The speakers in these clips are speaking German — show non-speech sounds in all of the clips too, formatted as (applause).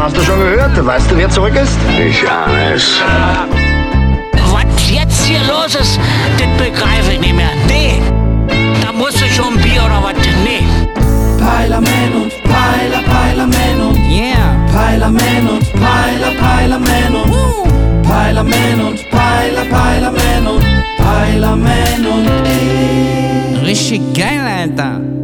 Hast du schon gehört? Weißt du, wer zurück ist? Ich ahne es. Was jetzt hier los ist, das begreife ich nicht mehr. Nee, da musst du schon ein Bier oder was? Nee. Peilerman und Peiler, Peilerman und Yeah. Peilerman und Peiler, Peilerman und Peilerman und Peiler, Peilerman und Peilerman und ich. Richtig geil, Alter.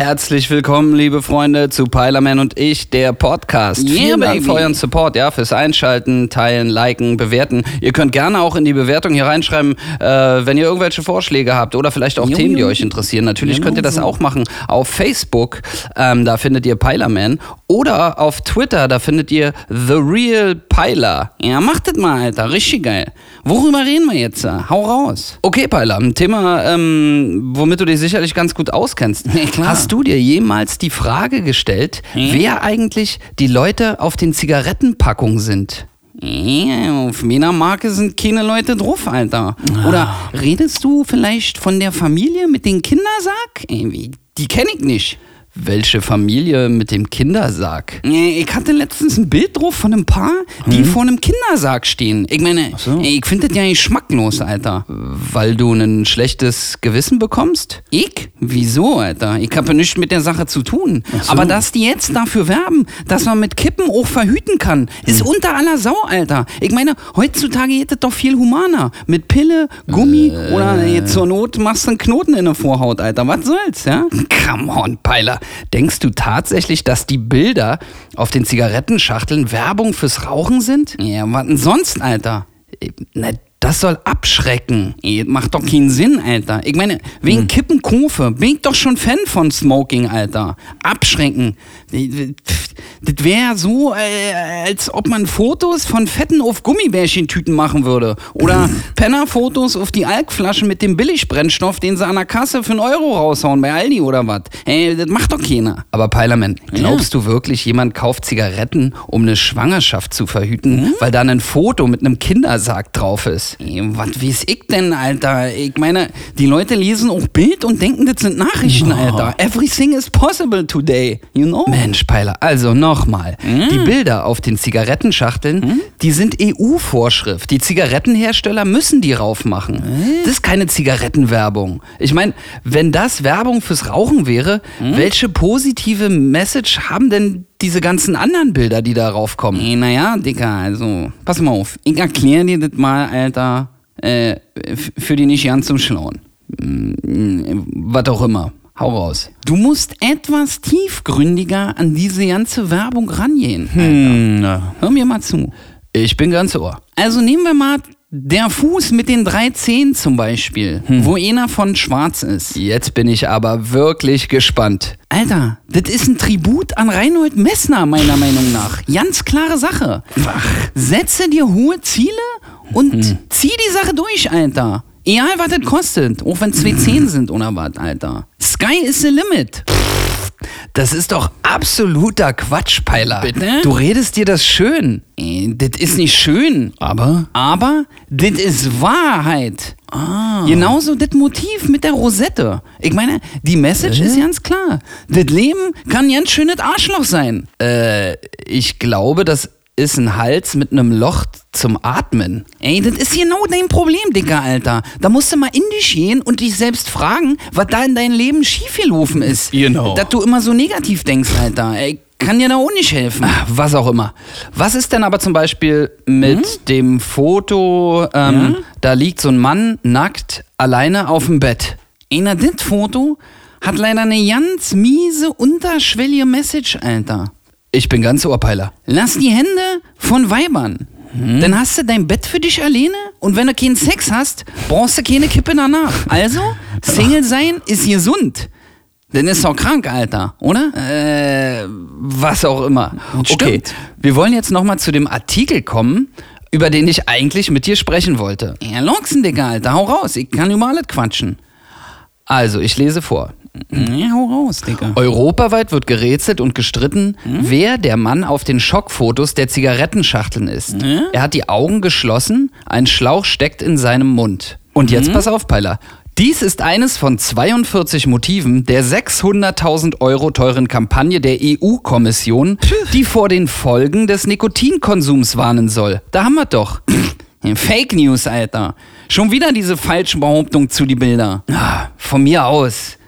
Herzlich willkommen, liebe Freunde, zu Peilerman und ich, der Podcast. Yeah, Vielen Dank für euren Support, ja, fürs Einschalten, Teilen, Liken, Bewerten. Ihr könnt gerne auch in die Bewertung hier reinschreiben, äh, wenn ihr irgendwelche Vorschläge habt oder vielleicht auch Jo, Themen, die jo. euch interessieren. Natürlich Genau könnt ihr das so. auch machen auf Facebook, ähm, da findet ihr Peilerman. Oder auf Twitter, da findet ihr The Real Peiler. Ja, macht das mal, Alter, richtig geil. Worüber reden wir jetzt? Hau raus. Okay, Peiler, ein Thema, ähm, womit du dich sicherlich ganz gut auskennst. (laughs) klar. Hast du dir jemals die Frage gestellt, wer eigentlich die Leute auf den Zigarettenpackungen sind? Ja, auf meiner Marke sind keine Leute drauf, Alter. Oder redest du vielleicht von der Familie mit dem Kindersarg? Ey, Die kenne ich nicht. Welche Familie mit dem Kindersarg? Äh, Ich hatte letztens ein Bild drauf von einem Paar, die vor einem Kindersarg stehen. Ich meine, ey, ich finde das ja geschmacklos, Alter. Weil du ein schlechtes Gewissen bekommst? Ich? Wieso, Alter? Ich habe nichts mit der Sache zu tun. Aber dass die jetzt dafür werben, dass man mit Kippen auch verhüten kann, ist unter aller Sau, Alter. Ich meine, heutzutage geht das doch viel humaner. Mit Pille, Gummi oder jetzt zur Not machst du einen Knoten in der Vorhaut, Alter. Was soll's, ja? (laughs) Come on, Peiler. Denkst du tatsächlich, dass die Bilder auf den Zigarettenschachteln Werbung fürs Rauchen sind? Ja, was denn sonst, Alter? Äh, Na, das soll abschrecken. Ey, das macht doch keinen Sinn, Alter. Ich meine, wegen Kippen Kofe bin ich doch schon Fan von Smoking, Alter. Abschrecken. Das wäre so, äh, als ob man Fotos von Fetten auf Gummibärchentüten machen würde. Oder (laughs) Penner-Fotos auf die Alkflaschen mit dem Billigbrennstoff, den sie an der Kasse für einen Euro raushauen bei Aldi oder was. Ey, das macht doch keiner. Aber Peilerman, glaubst du wirklich, jemand kauft Zigaretten, um eine Schwangerschaft zu verhüten, weil da ein Foto mit einem Kindersarg drauf ist? Was weiß ich denn, Alter? Ich meine, die Leute lesen auch Bild und denken, das sind Nachrichten, Alter. Everything is possible today, you know? Mensch, Peiler, also nochmal. Die Bilder auf den Zigarettenschachteln, die sind EU-Vorschrift. Die Zigarettenhersteller müssen die raufmachen. Das ist keine Zigarettenwerbung. Ich meine, wenn das Werbung fürs Rauchen wäre, welche positive Message haben denn diese ganzen anderen Bilder, die da raufkommen? Ey, naja, Dicker, also, pass mal auf. Ich erkläre dir das mal, Alter, äh, für die nicht ganz zum Schlauen. Mm, Was auch immer. Hau raus. Du musst etwas tiefgründiger an diese ganze Werbung rangehen. Alter. Hör mir mal zu. Ich bin ganz ohr. Also nehmen wir mal der Fuß mit den drei Zehen zum Beispiel, wo einer von schwarz ist. Jetzt bin ich aber wirklich gespannt. Alter, das ist ein Tribut an Reinhold Messner, meiner Meinung nach. Ganz klare Sache. Setze dir hohe Ziele und zieh die Sache durch, Alter. Egal, was das kostet. Auch wenn zwei Zehen sind oder was, Alter. Sky is the limit. Das ist doch absoluter Quatsch, Peiler. Bitte? Du redest dir das schön. Äh, Das ist nicht schön. Aber? Aber das ist Wahrheit. Ah. Genauso das Motiv mit der Rosette. Ich meine, die Message ist ganz klar. Das Leben kann ganz schönes Arschloch sein. Äh, ich glaube, das ist ein Hals mit einem Loch zum Atmen. Ey, das ist genau dein Problem, Dicker, Alter. Da musst du mal in dich gehen und dich selbst fragen, was da in deinem Leben schiefgelaufen ist. Genau. Dass du immer so negativ denkst, Alter. Ey, kann dir da auch nicht helfen. Was auch immer. Was ist denn aber zum Beispiel mit dem Foto, ähm, da liegt so ein Mann nackt alleine auf dem Bett. Ey, na, das Foto hat leider eine ganz miese, unterschwellige Message, Alter. Ich bin ganz Ohrpeiler. Lass die Hände von Weibern. Dann hast du dein Bett für dich alleine und wenn du keinen Sex hast, brauchst du keine Kippe danach. Also, Single sein ist gesund. Dann ist doch krank, Alter, oder? Äh, was auch immer. Okay, Stimmt. wir wollen jetzt nochmal zu dem Artikel kommen, über den ich eigentlich mit dir sprechen wollte. Ja, Loxen, Digga, Alter, hau raus, ich kann über alles quatschen. Also, ich lese vor. Ja, hau raus, Digga. Europaweit wird gerätselt und gestritten, wer der Mann auf den Schockfotos der Zigarettenschachteln ist. Er hat die Augen geschlossen, ein Schlauch steckt in seinem Mund. Und jetzt pass auf, Peiler. Dies ist eines von 42 Motiven der 600.000 Euro teuren Kampagne der EU-Kommission, die vor den Folgen des Nikotinkonsums warnen soll. Da haben wir doch. (laughs) Fake News, Alter. Schon wieder diese falschen Behauptungen zu die Bilder. Ah, Von mir aus.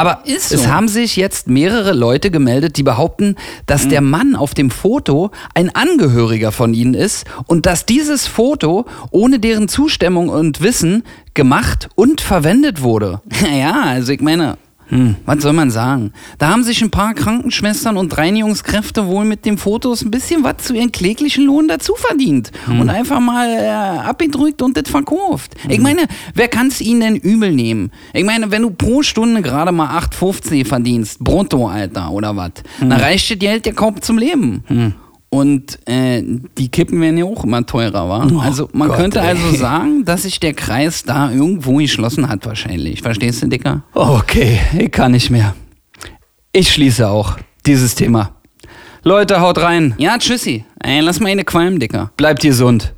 Aber Ist es so. haben sich jetzt mehrere Leute gemeldet, die behaupten, dass der Mann auf dem Foto ein Angehöriger von ihnen ist und dass dieses Foto ohne deren Zustimmung und Wissen gemacht und verwendet wurde. (laughs) Naja, also ich meine, hm, was soll man sagen? Da haben sich ein paar Krankenschwestern und Reinigungskräfte wohl mit den Fotos ein bisschen was zu ihren kläglichen Lohn dazu verdient und einfach mal äh, abgedrückt und das verkauft. Ich meine, wer kann es ihnen denn übel nehmen? Ich meine, wenn du pro Stunde gerade mal 8,50 verdienst, brutto, Alter, oder was, dann reicht das Geld ja kaum zum Leben. Und äh, die Kippen werden ja auch immer teurer, wa? also man Gott, könnte ey. also sagen, dass sich der Kreis da irgendwo geschlossen hat wahrscheinlich. Verstehst du, Dicker? Okay, Ich kann nicht mehr. Ich schließe auch dieses Thema. Leute, haut rein. Ja, tschüssi. Ey, lass mal eine qualmen, Dicker. Bleibt gesund.